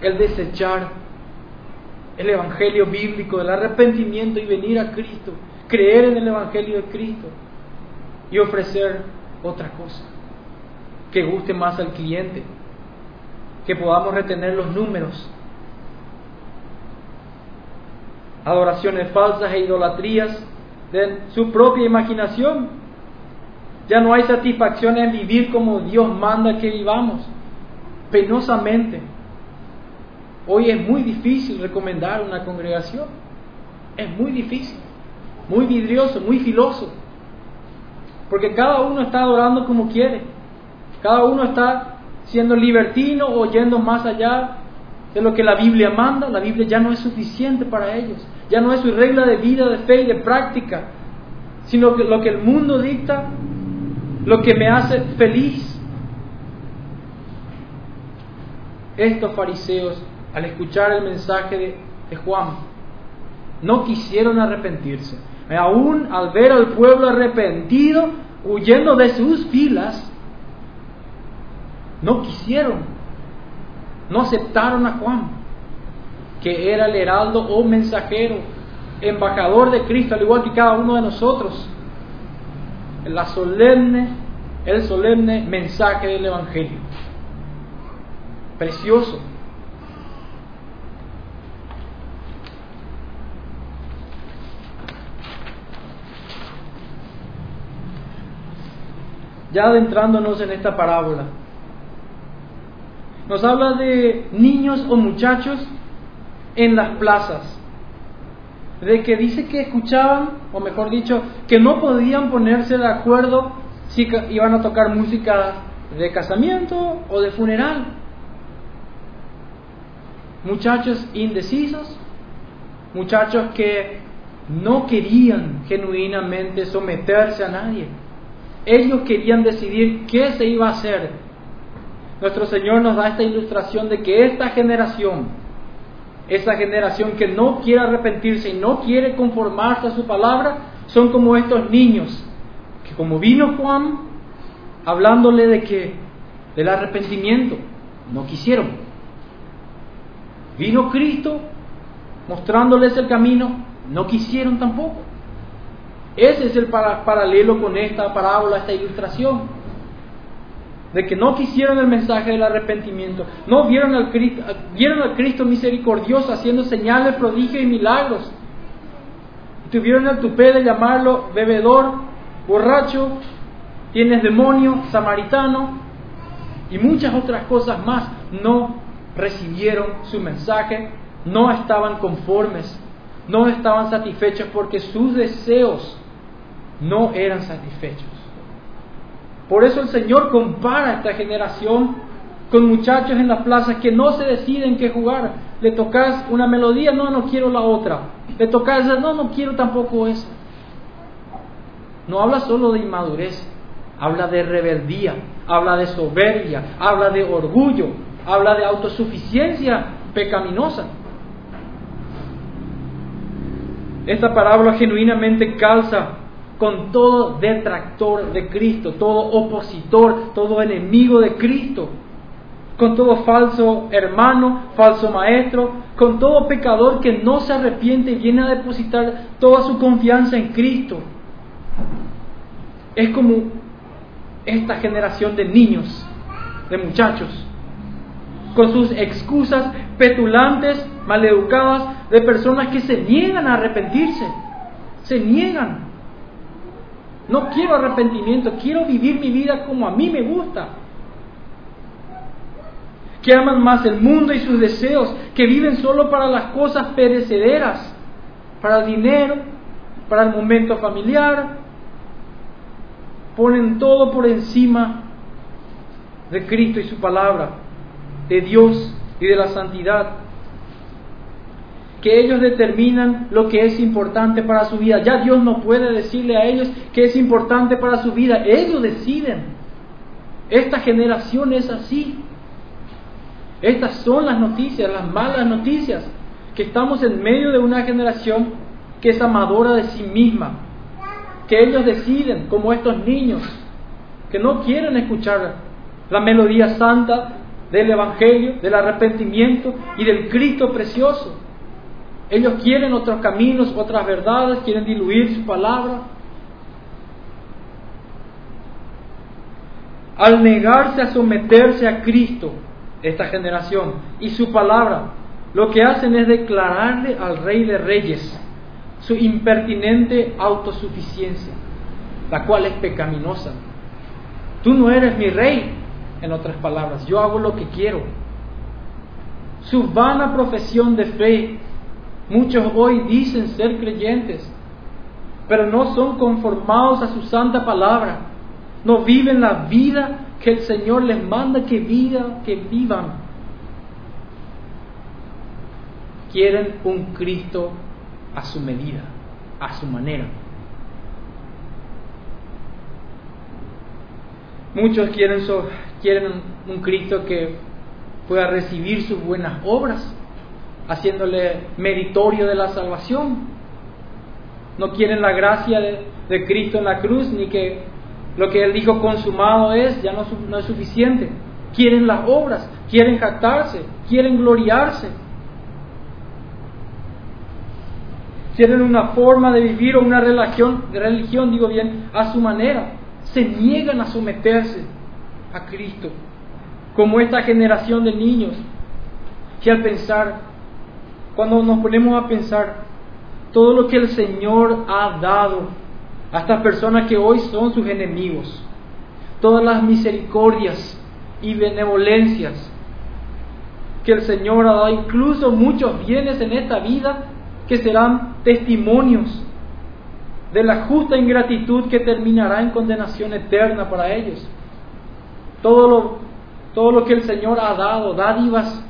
El desechar el Evangelio bíblico del arrepentimiento y venir a Cristo, creer en el Evangelio de Cristo y ofrecer otra cosa que guste más al cliente, que podamos retener los números. Adoraciones falsas e idolatrías de su propia imaginación ya no hay satisfacción en vivir como Dios manda que vivamos, penosamente. Hoy es muy difícil recomendar una congregación. Es muy difícil, muy vidrioso, muy filoso. Porque cada uno está adorando como quiere. Cada uno está siendo libertino o yendo más allá de lo que la Biblia manda. La Biblia ya no es suficiente para ellos. Ya no es su regla de vida, de fe y de práctica. Sino que lo que el mundo dicta lo que me hace feliz. Estos fariseos, al escuchar el mensaje de, Juan, no quisieron arrepentirse. Aún al ver al pueblo arrepentido, huyendo de sus filas, no quisieron, no aceptaron a Juan, que era el heraldo o mensajero, embajador de Cristo, al igual que cada uno de nosotros la solemne, el solemne mensaje del Evangelio. Precioso. Ya adentrándonos en esta parábola, nos habla de niños o muchachos en las plazas de que dice que escuchaban, o mejor dicho, que no podían ponerse de acuerdo si iban a tocar música de casamiento o de funeral. Muchachos indecisos, muchachos que no querían genuinamente someterse a nadie. Ellos querían decidir qué se iba a hacer. Nuestro Señor nos da esta ilustración de que esta generación, esa generación que no quiere arrepentirse y no quiere conformarse a su palabra, son como estos niños, que como vino Juan, hablándole de que del arrepentimiento, no quisieron. Vino Cristo mostrándoles el camino, no quisieron tampoco. Ese es el paralelo con esta parábola, esta ilustración. De que no quisieron el mensaje del arrepentimiento, no vieron al, Cristo, vieron al Cristo misericordioso haciendo señales, prodigios y milagros. Tuvieron el tupé de llamarlo bebedor, borracho, tienes demonio, samaritano y muchas otras cosas más. No recibieron su mensaje, no estaban conformes, no estaban satisfechos porque sus deseos no eran satisfechos. Por eso el Señor compara a esta generación con muchachos en las plazas que no se deciden qué jugar. Le tocas una melodía, no, no quiero la otra. Le tocas, no, no quiero tampoco esa. No habla solo de inmadurez, habla de rebeldía, habla de soberbia, habla de orgullo, habla de autosuficiencia pecaminosa. Esta parábola genuinamente calza con todo detractor de Cristo, todo opositor, todo enemigo de Cristo, con todo falso hermano, falso maestro, con todo pecador que no se arrepiente y viene a depositar toda su confianza en Cristo. Es como esta generación de niños, de muchachos, con sus excusas petulantes, maleducadas, de personas que se niegan a arrepentirse, se niegan. No quiero arrepentimiento, quiero vivir mi vida como a mí me gusta. Que aman más el mundo y sus deseos, que viven solo para las cosas perecederas, para el dinero, para el momento familiar. Ponen todo por encima de Cristo y su palabra, de Dios y de la santidad que ellos determinan lo que es importante para su vida. Ya Dios no puede decirle a ellos que es importante para su vida. Ellos deciden. Esta generación es así. Estas son las noticias, las malas noticias, que estamos en medio de una generación que es amadora de sí misma, que ellos deciden, como estos niños, que no quieren escuchar la melodía santa del Evangelio, del arrepentimiento y del Cristo precioso. Ellos quieren otros caminos, otras verdades, quieren diluir su palabra. Al negarse a someterse a Cristo, esta generación, y su palabra, lo que hacen es declararle al Rey de Reyes su impertinente autosuficiencia, la cual es pecaminosa. Tú no eres mi rey, en otras palabras, yo hago lo que quiero. Su vana profesión de fe Muchos hoy dicen ser creyentes, pero no son conformados a su santa palabra. No viven la vida que el Señor les manda que vida, que vivan. Quieren un Cristo a su medida, a su manera. Muchos quieren, quieren un Cristo que pueda recibir sus buenas obras, haciéndole meritorio de la salvación. No quieren la gracia de, Cristo en la cruz, ni que lo que Él dijo consumado es, ya no, no es suficiente. Quieren las obras, quieren jactarse, quieren gloriarse. Quieren una forma de vivir o una religión, religión, digo bien, a su manera. Se niegan a someterse a Cristo, como esta generación de niños que al pensar cuando nos ponemos a pensar todo lo que el Señor ha dado a estas personas que hoy son sus enemigos, todas las misericordias y benevolencias que el Señor ha dado, incluso muchos bienes en esta vida que serán testimonios de la justa ingratitud que terminará en condenación eterna para ellos. Todo lo, todo lo que el Señor ha dado, dádivas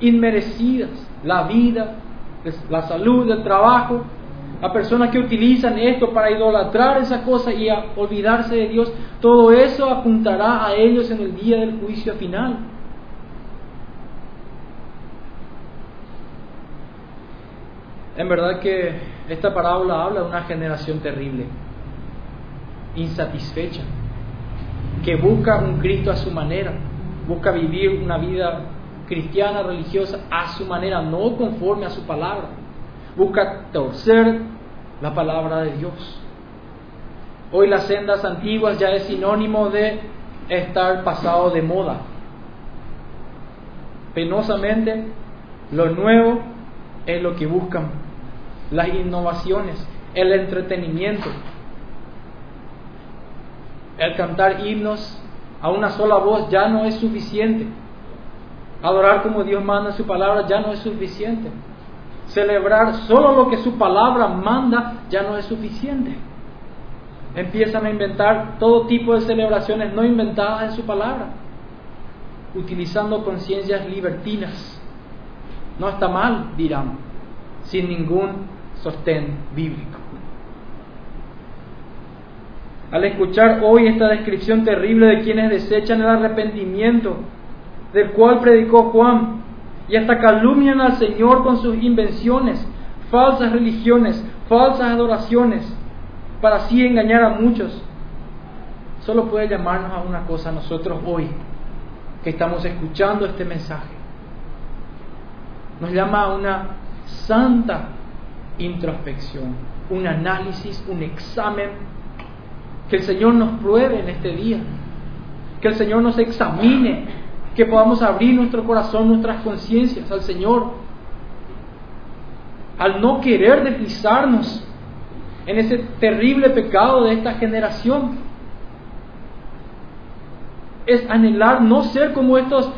inmerecidas, la vida, la salud, el trabajo, a personas que utilizan esto para idolatrar esa cosa y olvidarse de Dios, todo eso apuntará a ellos en el día del juicio final. En verdad que esta parábola habla de una generación terrible, insatisfecha, que busca un Cristo a su manera, busca vivir una vida cristiana, religiosa, a su manera, no conforme a su palabra. Busca torcer la palabra de Dios. Hoy las sendas antiguas ya es sinónimo de estar pasado de moda. Penosamente, lo nuevo es lo que buscan, las innovaciones, el entretenimiento, el cantar himnos a una sola voz ya no es suficiente. Adorar como Dios manda su palabra ya no es suficiente. Celebrar solo lo que su palabra manda ya no es suficiente. Empiezan a inventar todo tipo de celebraciones no inventadas en su palabra, utilizando conciencias libertinas. No está mal, dirán, sin ningún sostén bíblico. Al escuchar hoy esta descripción terrible de quienes desechan el arrepentimiento, del cual predicó Juan, y hasta calumnian al Señor con sus invenciones, falsas religiones, falsas adoraciones, para así engañar a muchos, solo puede llamarnos a una cosa nosotros hoy, que estamos escuchando este mensaje. Nos llama a una santa introspección, un análisis, un examen que el Señor nos pruebe en este día. Que el Señor nos examine. Que podamos abrir nuestro corazón, nuestras conciencias al Señor. Al no querer deslizarnos en ese terrible pecado de esta generación. Es anhelar no ser como estos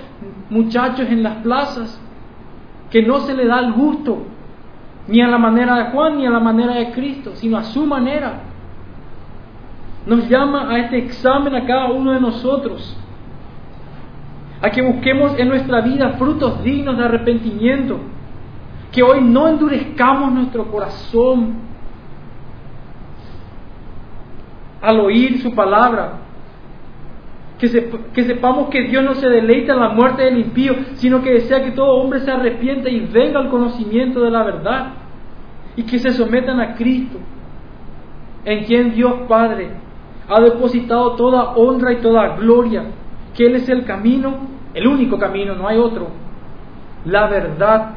muchachos en las plazas, que no se le da el gusto, ni a la manera de Juan, ni a la manera de Cristo, sino a su manera nos llama a este examen a cada uno de nosotros, a que busquemos en nuestra vida frutos dignos de arrepentimiento, que hoy no endurezcamos nuestro corazón al oír su palabra, que, sepamos que Dios no se deleita en la muerte del impío, sino que desea que todo hombre se arrepienta y venga al conocimiento de la verdad, y que se sometan a Cristo, en quien Dios Padre ha depositado toda honra y toda gloria, que Él es el camino, el único camino, no hay otro. La verdad,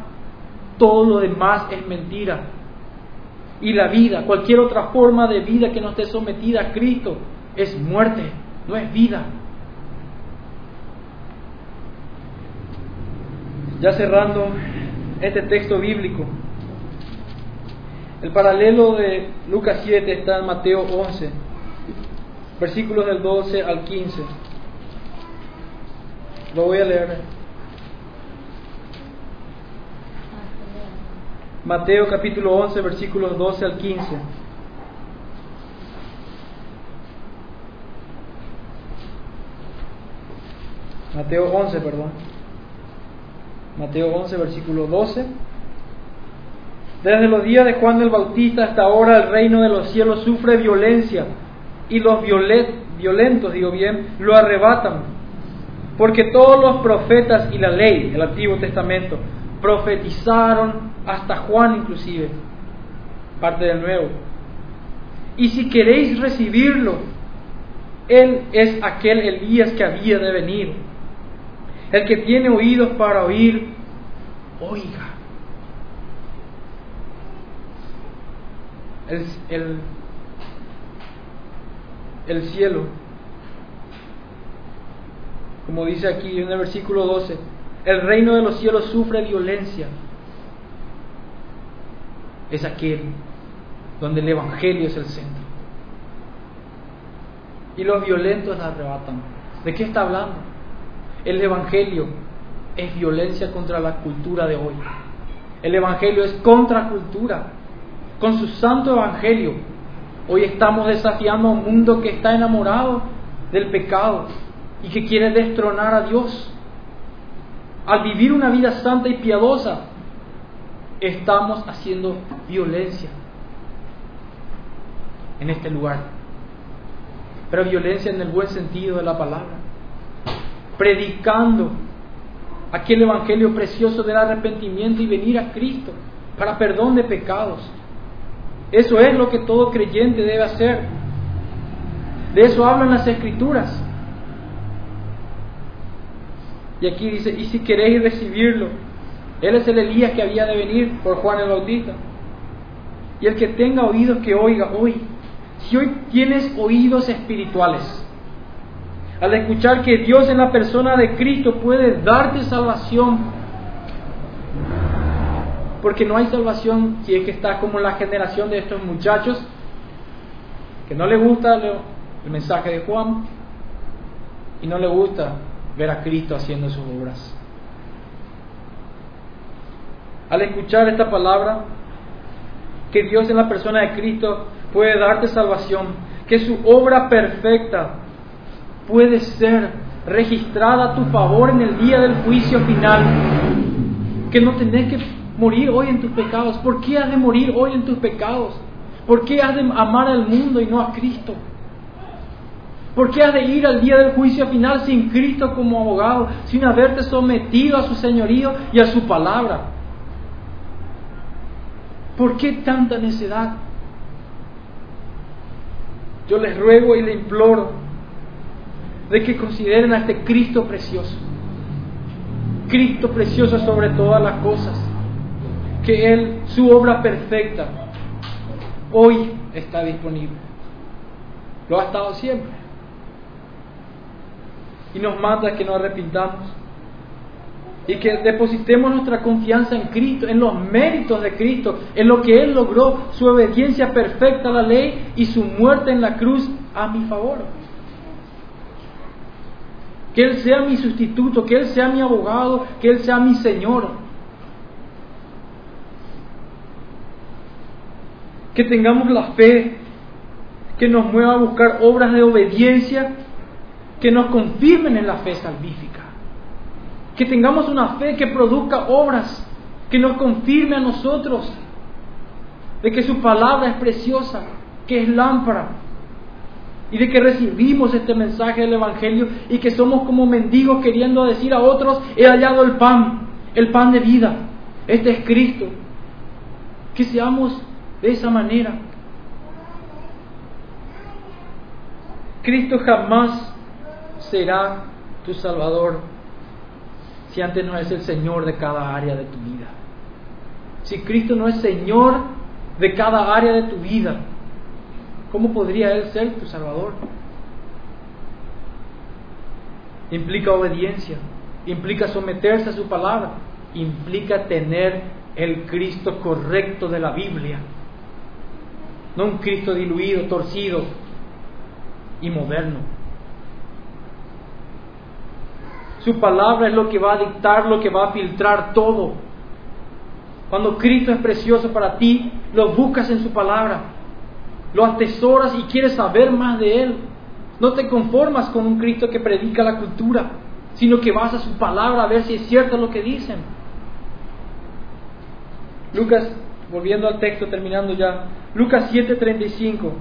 todo lo demás es mentira. Y la vida, cualquier otra forma de vida que no esté sometida a Cristo, es muerte, no es vida. Ya cerrando este texto bíblico, el paralelo de Lucas 7 está en Mateo 11 versículos del 12 al 15. Lo voy a leer. Mateo capítulo 11, versículos 12 al 15. Mateo 11, perdón. Mateo 11, versículo 12. Desde los días de Juan el Bautista hasta ahora el reino de los cielos sufre violencia y los violentos, digo bien, lo arrebatan. Porque todos los profetas y la ley, el Antiguo Testamento, profetizaron hasta Juan inclusive, parte del Nuevo. Y si queréis recibirlo, Él es aquel Elías que había de venir. El que tiene oídos para oír, oiga. El, el, el cielo. Como dice aquí en el versículo 12, el reino de los cielos sufre violencia. Es aquel donde el Evangelio es el centro. Y los violentos la arrebatan. ¿De qué está hablando? El Evangelio es violencia contra la cultura de hoy. El Evangelio es contracultura. Con su santo Evangelio Hoy estamos desafiando a un mundo que está enamorado del pecado y que quiere destronar a Dios. Al vivir una vida santa y piadosa, estamos haciendo violencia en este lugar. Pero violencia en el buen sentido de la palabra. Predicando aquel evangelio precioso del arrepentimiento y venir a Cristo para perdón de pecados eso es lo que todo creyente debe hacer. De eso hablan las escrituras. Y aquí dice, y si queréis recibirlo, Él es el Elías que había de venir por Juan el Bautista. Y el que tenga oídos que oiga hoy. Si hoy tienes oídos espirituales, al escuchar que Dios en la persona de Cristo puede darte salvación, porque no hay salvación si es que estás como la generación de estos muchachos que no le gusta el mensaje de Juan y no le gusta ver a Cristo haciendo sus obras. Al escuchar esta palabra, que Dios en la persona de Cristo puede darte salvación, que su obra perfecta puede ser registrada a tu favor en el día del juicio final, que no tenés que morir hoy en tus pecados. ¿Por qué has de morir hoy en tus pecados? ¿Por qué has de amar al mundo y no a Cristo? ¿Por qué has de ir al día del juicio final sin Cristo como abogado, sin haberte sometido a su señorío y a su palabra? ¿Por qué tanta necedad? Yo les ruego y les imploro de que consideren a este Cristo precioso. Cristo precioso sobre todas las cosas. Que Él, su obra perfecta, hoy está disponible. Lo ha estado siempre. Y nos manda que nos arrepintamos y que depositemos nuestra confianza en Cristo, en los méritos de Cristo, en lo que Él logró, su obediencia perfecta a la ley y su muerte en la cruz a mi favor. Que Él sea mi sustituto, que Él sea mi abogado, que Él sea mi Señor. Que tengamos la fe que nos mueva a buscar obras de obediencia que nos confirmen en la fe salvífica que tengamos una fe que produzca obras, que nos confirme a nosotros de que su palabra es preciosa, que es lámpara, y de que recibimos este mensaje del Evangelio y que somos como mendigos queriendo decir a otros, he hallado el pan, el pan de vida, este es Cristo. Que seamos de esa manera. Cristo jamás será tu Salvador si antes no es el Señor de cada área de tu vida? Si Cristo no es Señor de cada área de tu vida, ¿cómo podría Él ser tu Salvador? Implica obediencia, implica someterse a su palabra, implica tener el Cristo correcto de la Biblia, no un Cristo diluido, torcido y moderno. Su palabra es lo que va a dictar, lo que va a filtrar todo. Cuando Cristo es precioso para ti, lo buscas en su palabra, lo atesoras y quieres saber más de Él. No te conformas con un Cristo que predica la cultura, sino que vas a su palabra a ver si es cierto lo que dicen. Lucas, volviendo al texto, terminando ya, Lucas 7:35.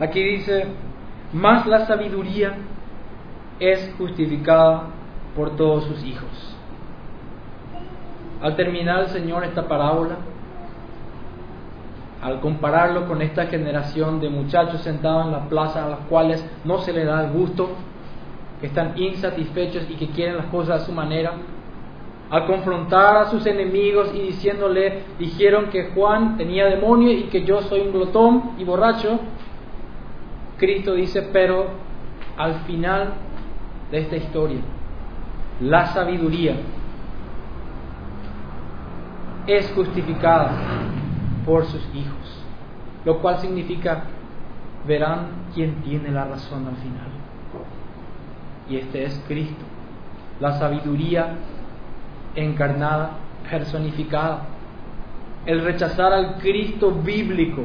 Aquí dice, más la sabiduría es justificada por todos sus hijos. Al terminar el Señor esta parábola, al compararlo con esta generación de muchachos sentados en la plaza a los cuales no se les da el gusto, que están insatisfechos y que quieren las cosas a su manera, al confrontar a sus enemigos y diciéndole, dijeron que Juan tenía demonio y que yo soy un glotón y borracho, Cristo dice, pero al final de esta historia, la sabiduría es justificada por sus hijos, lo cual significa verán quién tiene la razón al final. Y este es Cristo, la sabiduría encarnada, personificada, el rechazar al Cristo bíblico,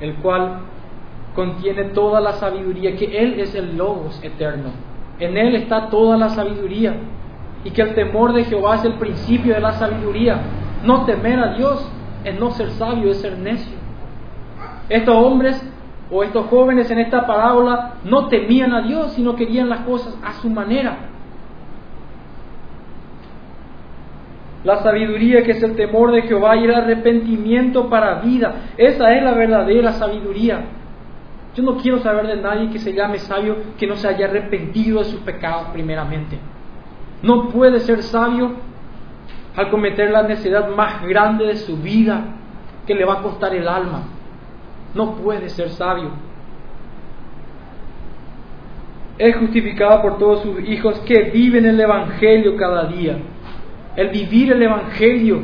el cual contiene toda la sabiduría, que Él es el Logos eterno. En Él está toda la sabiduría. Y que el temor de Jehová es el principio de la sabiduría. No temer a Dios es no ser sabio, es ser necio. Estos hombres o estos jóvenes en esta parábola no temían a Dios, sino querían las cosas a su manera. La sabiduría que es el temor de Jehová y el arrepentimiento para vida. Esa es la verdadera sabiduría. Yo no quiero saber de nadie que se llame sabio que no se haya arrepentido de sus pecados primeramente. No puede ser sabio al cometer la necesidad más grande de su vida que le va a costar el alma. No puede ser sabio. Es justificado por todos sus hijos que viven el Evangelio cada día. El vivir el Evangelio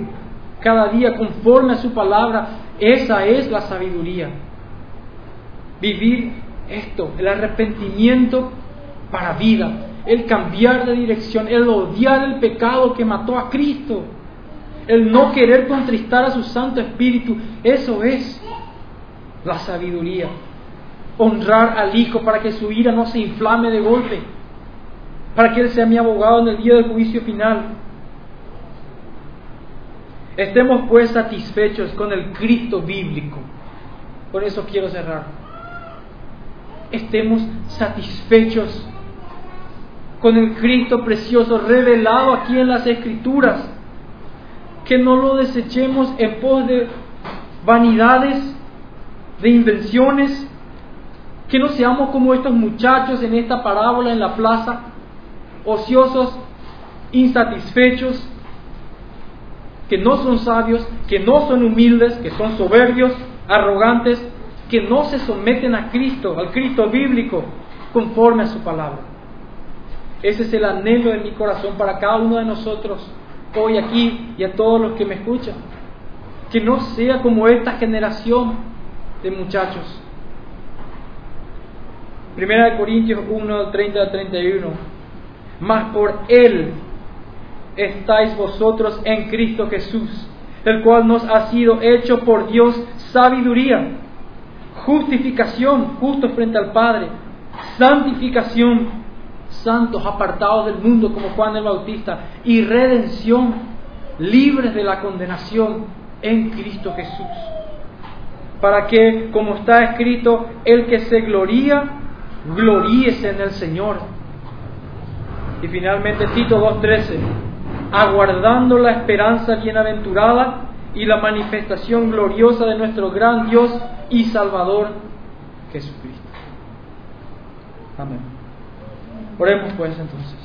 cada día conforme a su palabra, esa es la sabiduría. Vivir esto, el arrepentimiento para vida, el cambiar de dirección, el odiar el pecado que mató a Cristo, el no querer contristar a su Santo Espíritu, eso es la sabiduría. Honrar al Hijo para que su ira no se inflame de golpe, para que Él sea mi abogado en el día del juicio final. Estemos pues satisfechos con el Cristo bíblico. Por eso quiero cerrar. Estemos satisfechos con el Cristo precioso revelado aquí en las Escrituras. Que no lo desechemos en pos de vanidades, de invenciones. Que no seamos como estos muchachos en esta parábola en la plaza, ociosos, insatisfechos, que no son sabios, que no son humildes, que son soberbios, arrogantes, que no se someten a Cristo, al Cristo bíblico, conforme a su palabra. Ese es el anhelo de mi corazón para cada uno de nosotros hoy aquí y a todos los que me escuchan. Que no sea como esta generación de muchachos. Primera de Corintios 1, 30 a 31. Mas por Él estáis vosotros en Cristo Jesús, el cual nos ha sido hecho por Dios sabiduría, justificación, justo frente al Padre, santificación, santos apartados del mundo como Juan el Bautista, y redención, libres de la condenación en Cristo Jesús. Para que, como está escrito, el que se gloría, gloríese en el Señor. Y finalmente Tito 2.13 aguardando la esperanza bienaventurada y la manifestación gloriosa de nuestro gran Dios y Salvador Jesucristo. Amén. Oremos pues entonces.